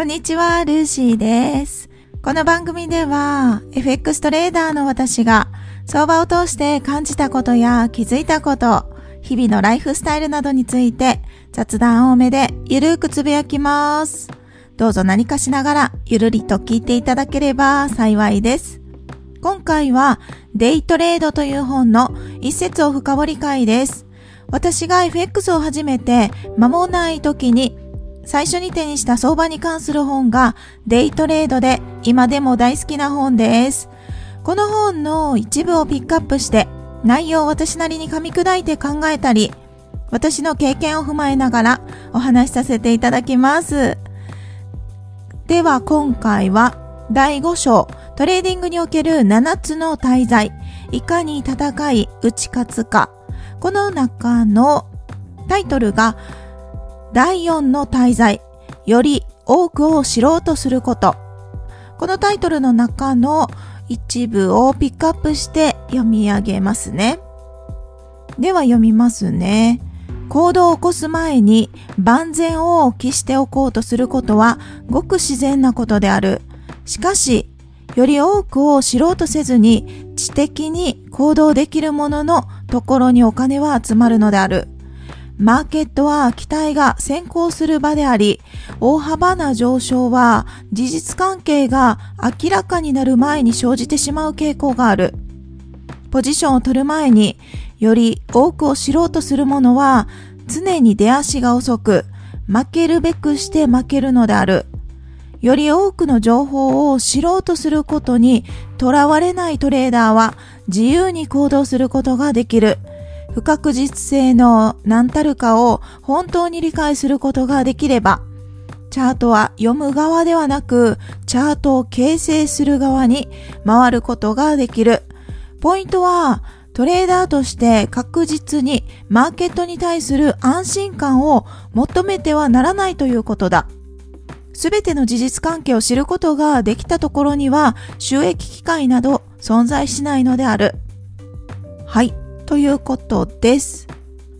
こんにちは、ルーシーです。この番組では、FX トレーダーの私が、相場を通して感じたことや気づいたこと、日々のライフスタイルなどについて、雑談多めでゆるーくつぶやきます。どうぞ何かしながら、ゆるりと聞いていただければ幸いです。今回は、デイトレードという本の一節を深掘り会です。私が FX を始めて間もない時に最初に手にした相場に関する本がデイトレードで今でも大好きな本です。この本の一部をピックアップして内容を私なりに噛み砕いて考えたり私の経験を踏まえながらお話しさせていただきます。では今回は第5章トレーディングにおける7つの大罪いかに戦い打ち勝つかこの中のタイトルが第4の滞在、より多くを知ろうとすること。このタイトルの中の一部をピックアップして読み上げますね。では読みますね。行動を起こす前に万全を期しておこうとすることはごく自然なことである。しかし、より多くを知ろうとせずに知的に行動できるもののところにお金は集まるのである。マーケットは期待が先行する場であり、大幅な上昇は事実関係が明らかになる前に生じてしまう傾向がある。ポジションを取る前により多くを知ろうとする者は常に出足が遅く、負けるべくして負けるのである。より多くの情報を知ろうとすることにとらわれないトレーダーは自由に行動することができる。不確実性の何たるかを本当に理解することができれば、チャートは読む側ではなく、チャートを形成する側に回ることができる。ポイントは、トレーダーとして確実にマーケットに対する安心感を求めてはならないということだ。すべての事実関係を知ることができたところには収益機会など存在しないのである。はい。ということです。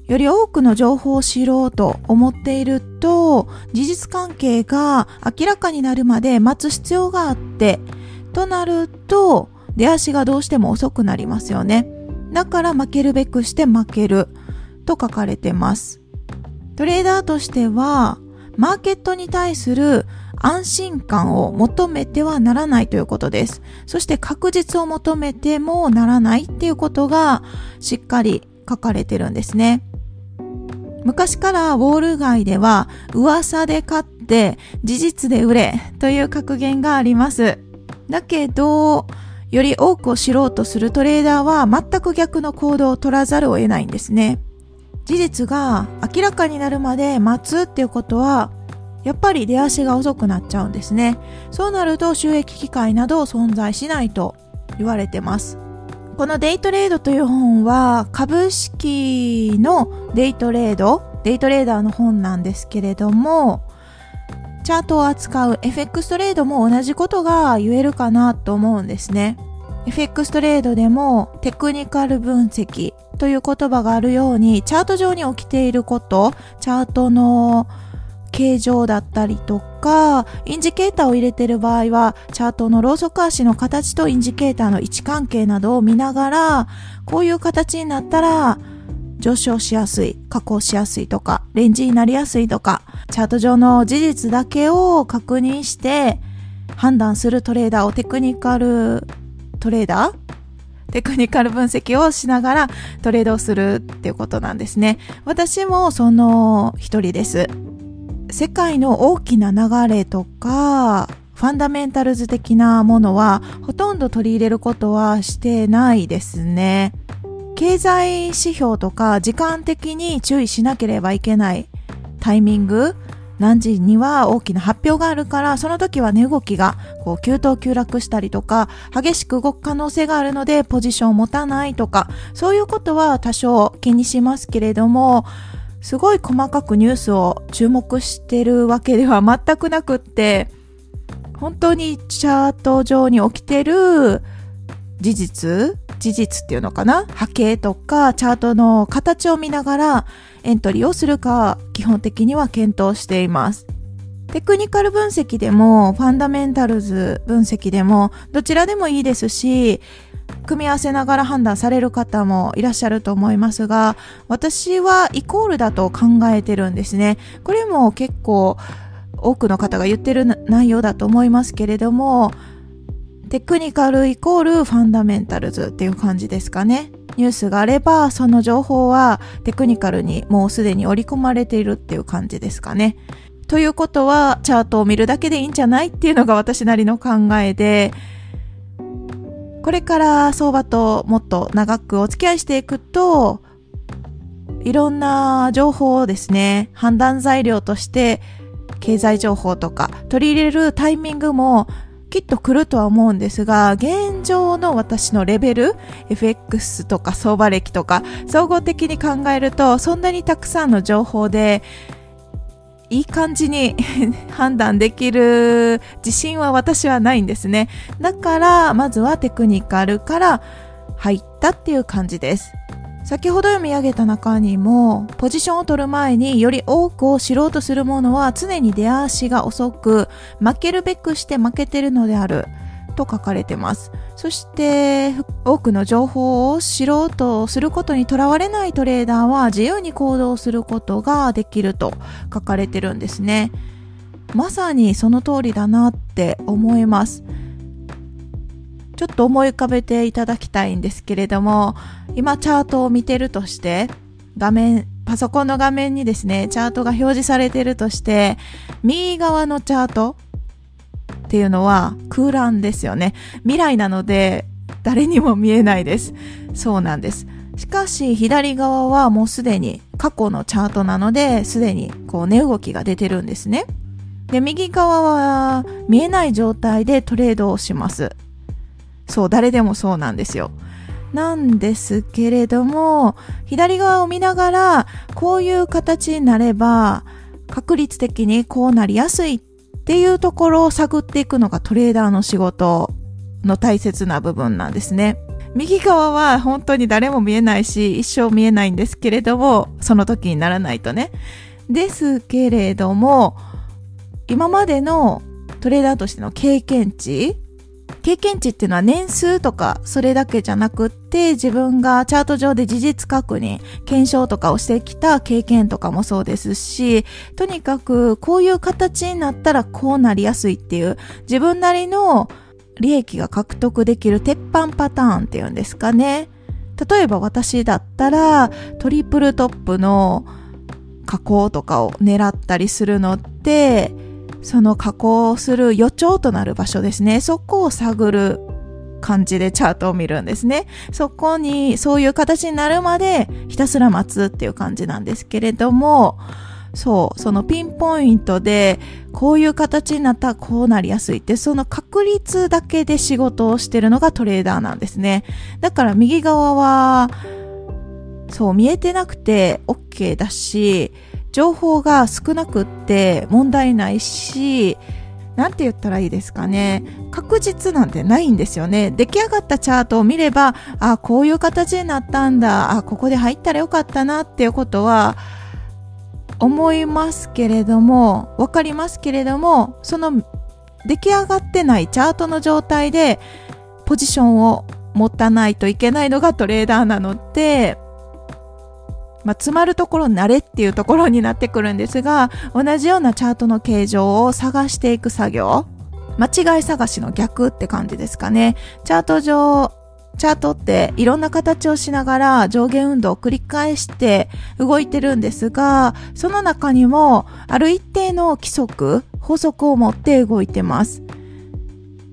より多くの情報を知ろうと思っていると、事実関係が明らかになるまで待つ必要があって、となると、出足がどうしても遅くなりますよね。だから負けるべくして負けると書かれてます。トレーダーとしては、マーケットに対する安心感を求めてはならないということです。そして確実を求めてもならないっていうことがしっかり書かれてるんですね。昔からウォール街では噂で買って事実で売れという格言があります。だけど、より多くを知ろうとするトレーダーは全く逆の行動を取らざるを得ないんですね。事実が明らかになるまで待つっていうことはやっぱり出足が遅くなっちゃうんですね。そうなると収益機会など存在しないと言われてます。このデイトレードという本は株式のデイトレード、デイトレーダーの本なんですけれども、チャートを扱う FX トレードも同じことが言えるかなと思うんですね。FX トレードでもテクニカル分析という言葉があるようにチャート上に起きていること、チャートの形状だったりとか、インジケーターを入れている場合は、チャートのローソク足の形とインジケーターの位置関係などを見ながら、こういう形になったら、上昇しやすい、加工しやすいとか、レンジになりやすいとか、チャート上の事実だけを確認して判断するトレーダーをテクニカルトレーダー？テクニカル分析をしながらトレードをするっていうことなんですね。私もその一人です。世界の大きな流れとか、ファンダメンタルズ的なものはほとんど取り入れることはしてないですね。経済指標とか時間的に注意しなければいけないタイミング何時には大きな発表があるから、その時は値動きがこう急騰急落したりとか、激しく動く可能性があるのでポジションを持たないとか、そういうことは多少気にしますけれども、すごい細かくニュースを注目してるわけでは全くなくって、本当にチャート上に起きてる事実事実っていうのかな？波形とかチャートの形を見ながらエントリーをするか基本的には検討しています。テクニカル分析でも、ファンダメンタルズ分析でも、どちらでもいいですし、組み合わせながら判断される方もいらっしゃると思いますが、私はイコールだと考えてるんですね。これも結構多くの方が言ってる内容だと思いますけれども、テクニカルイコールファンダメンタルズっていう感じですかね。ニュースがあれば、その情報はテクニカルにもうすでに織り込まれているっていう感じですかね。ということは、チャートを見るだけでいいんじゃないっていうのが私なりの考えで、これから相場ともっと長くお付き合いしていくと、いろんな情報をですね、判断材料として経済情報とか取り入れるタイミングもきっと来るとは思うんですが、現状の私のレベル、FX とか相場歴とか、総合的に考えると、そんなにたくさんの情報で、いい感じに 判断できる自信は私はないんですね。だから、まずはテクニカルから入ったっていう感じです。先ほど読み上げた中にも、ポジションを取る前により多くを知ろうとする者は常に出足が遅く、負けるべくして負けてるのである。と書かれてます。そして、多くの情報を知ろうとすることにとらわれないトレーダーは自由に行動することができると書かれてるんですね。まさにその通りだなって思います。ちょっと思い浮かべていただきたいんですけれども、今チャートを見てるとして、画面、パソコンの画面にですね、チャートが表示されてるとして、右側のチャートっていうのは空欄ですよね。未来なので誰にも見えないです。そうなんです。しかし左側はもうすでに過去のチャートなので、すでにこう値動きが出てるんですね。で、右側は見えない状態でトレードをします。そう、誰でもそうなんですよ。なんですけれども、左側を見ながら、こういう形になれば、確率的にこうなりやすいっていうところを探っていくのがトレーダーの仕事の大切な部分なんですね。右側は本当に誰も見えないし、一生見えないんですけれども、その時にならないとね。ですけれども、今までのトレーダーとしての経験値経験値っていうのは年数とかそれだけじゃなくって自分がチャート上で事実確認、検証とかをしてきた経験とかもそうですし、とにかくこういう形になったらこうなりやすいっていう自分なりの利益が獲得できる鉄板パターンっていうんですかね。例えば私だったらトリプルトップの加工とかを狙ったりするのって、その加工する予兆となる場所ですね。そこを探る感じでチャートを見るんですね。そこにそういう形になるまでひたすら待つっていう感じなんですけれども、そう、そのピンポイントでこういう形になったらこうなりやすいって、その確率だけで仕事をしてるのがトレーダーなんですね。だから右側は、そう見えてなくて OK だし、情報が少なくって問題ないし、なんて言ったらいいですかね。確実なんてないんですよね。出来上がったチャートを見れば、あ、こういう形になったんだ。あ、ここで入ったらよかったなっていうことは、思いますけれども、わかりますけれども、その出来上がってないチャートの状態で、ポジションを持たないといけないのがトレーダーなので、まあ、詰まるところ慣れっていうところになってくるんですが、同じようなチャートの形状を探していく作業。間違い探しの逆って感じですかね。チャート上、チャートっていろんな形をしながら上下運動を繰り返して動いてるんですが、その中にもある一定の規則、法則を持って動いてます。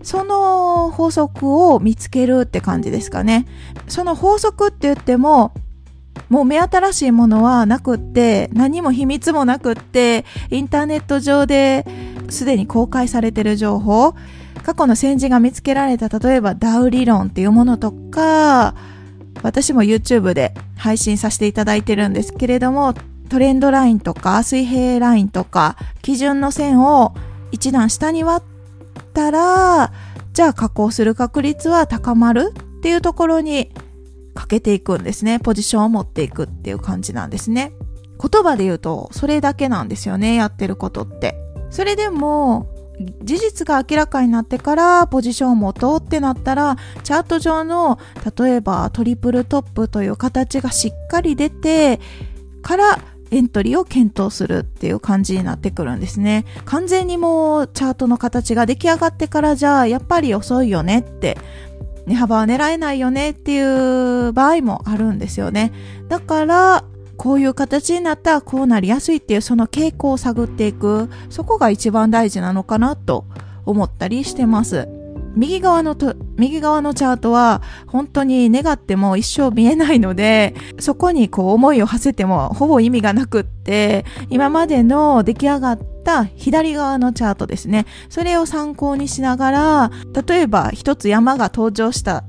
その法則を見つけるって感じですかね。その法則って言っても、もう目新しいものはなくって、何も秘密もなくって、インターネット上ですでに公開されてる情報、過去の先人が見つけられた、例えばダウ理論っていうものとか、私も YouTube で配信させていただいてるんですけれども、トレンドラインとか水平ラインとか基準の線を一段下に割ったら、じゃあ加工する確率は高まるっていうところにかけていくんですね。ポジションを持っていくっていう感じなんですね。言葉で言うと、それだけなんですよね、やってることって。それでも事実が明らかになってからポジションも通ってなったらチャート上の例えばトリプルトップという形がしっかり出てからエントリーを検討するっていう感じになってくるんですね。完全にもうチャートの形が出来上がってからじゃあやっぱり遅いよねって値幅は狙えないよねっていう場合もあるんですよね。だからこういう形になったらこうなりやすいっていうその傾向を探っていくそこが一番大事なのかなと思ったりしてます。右側のと、右側のチャートは本当に願っても一生見えないので、そこにこう思いを馳せてもほぼ意味がなくって、今までの出来上がったた左側のチャートですね。それを参考にしながら、例えば一つ山が登場した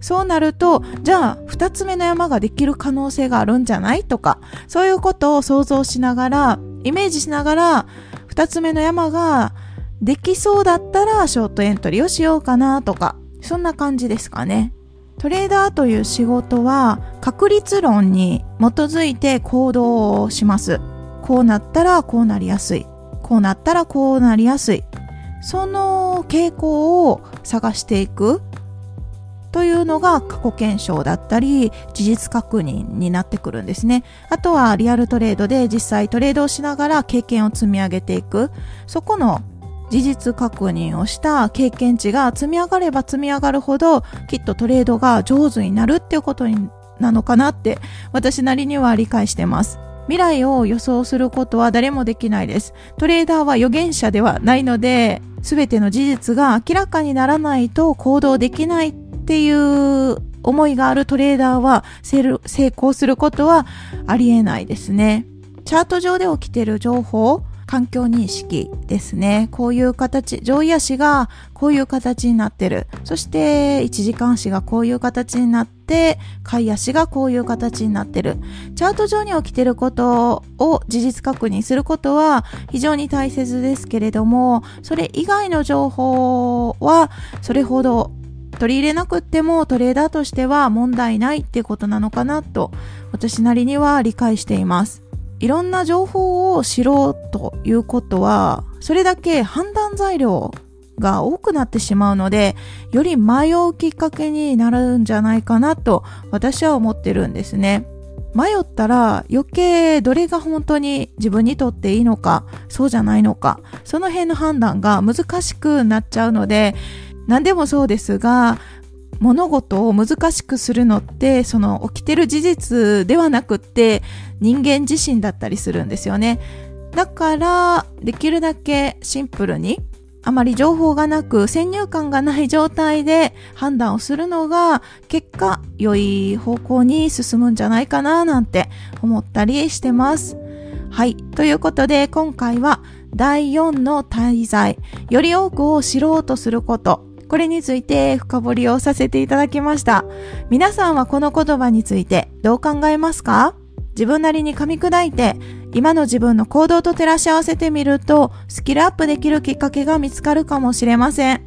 そうなると、じゃあ、二つ目の山ができる可能性があるんじゃない？とか、そういうことを想像しながら、イメージしながら、二つ目の山ができそうだったら、ショートエントリーをしようかなとか、そんな感じですかね。トレーダーという仕事は、確率論に基づいて行動をします。こうなったらこうなりやすい。こうなったらこうなりやすい。その傾向を探していく。というのが過去検証だったり事実確認になってくるんですね。あとはリアルトレードで実際トレードをしながら経験を積み上げていく。そこの事実確認をした経験値が積み上がれば積み上がるほどきっとトレードが上手になるっていうことになのかなって私なりには理解してます。未来を予想することは誰もできないです。トレーダーは予言者ではないので、すべての事実が明らかにならないと行動できないっていう思いがあるトレーダーは成功することはありえないですね。チャート上で起きている情報、環境認識ですね。こういう形、上位足がこういう形になってる。そして一時間足がこういう形になって、下位足がこういう形になってる。チャート上に起きてることを事実確認することは非常に大切ですけれども、それ以外の情報はそれほど取り入れなくってもトレーダーとしては問題ないってことなのかなと私なりには理解しています。いろんな情報を知ろうということは、それだけ判断材料が多くなってしまうので、より迷うきっかけになるんじゃないかなと私は思ってるんですね。迷ったら余計どれが本当に自分にとっていいのか、そうじゃないのか、その辺の判断が難しくなっちゃうので、何でもそうですが、物事を難しくするのって、その起きてる事実ではなくって人間自身だったりするんですよね。だから、できるだけシンプルに、あまり情報がなく先入観がない状態で判断をするのが結果良い方向に進むんじゃないかななんて思ったりしてます。はい。ということで今回は第4の滞在、より多くを知ろうとすること、これについて深掘りをさせていただきました。皆さんはこの言葉についてどう考えますか？自分なりに噛み砕いて、今の自分の行動と照らし合わせてみると、スキルアップできるきっかけが見つかるかもしれません。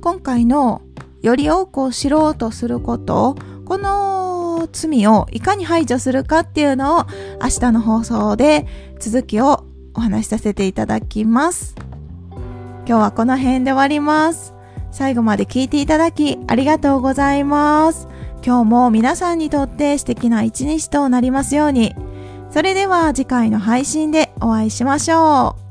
今回の、より多くを知ろうとすること、この罪をいかに排除するかっていうのを明日の放送で続きをお話しさせていただきます。今日はこの辺で終わります。最後まで聞いていただきありがとうございます。今日も皆さんにとって素敵な一日となりますように。それでは次回の配信でお会いしましょう。